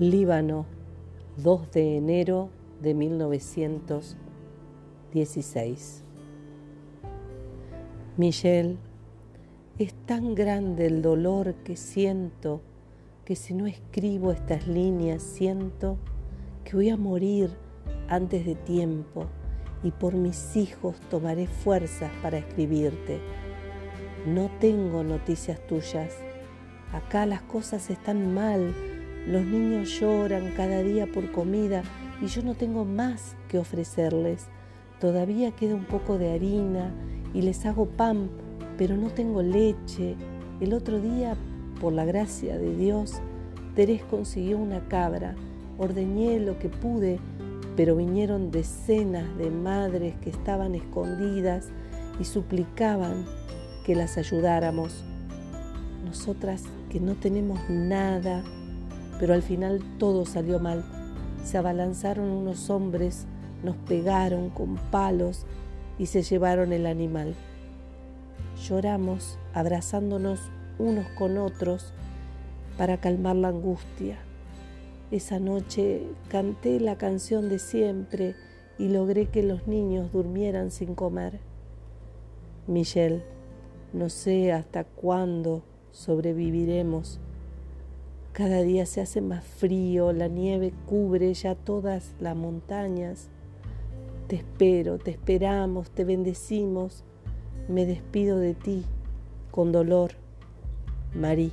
Líbano, 2 de enero de 1916. Michelle, es tan grande el dolor que siento que si no escribo estas líneas siento que voy a morir antes de tiempo y por mis hijos tomaré fuerzas para escribirte. No tengo noticias tuyas. Acá las cosas están mal los niños lloran cada día por comida y yo no tengo más que ofrecerles. Todavía queda un poco de harina y les hago pan, pero no tengo leche. El otro día, por la gracia de Dios, Terés consiguió una cabra. Ordeñé lo que pude, pero vinieron decenas de madres que estaban escondidas y suplicaban que las ayudáramos. Nosotras que no tenemos nada, pero al final todo salió mal. Se abalanzaron unos hombres, nos pegaron con palos y se llevaron el animal. Lloramos abrazándonos unos con otros para calmar la angustia. Esa noche canté la canción de siempre y logré que los niños durmieran sin comer. Michelle, no sé hasta cuándo sobreviviremos cada día se hace más frío, la nieve cubre ya todas las montañas. Te espero, te esperamos, te bendecimos. Me despido de ti con dolor. Marí.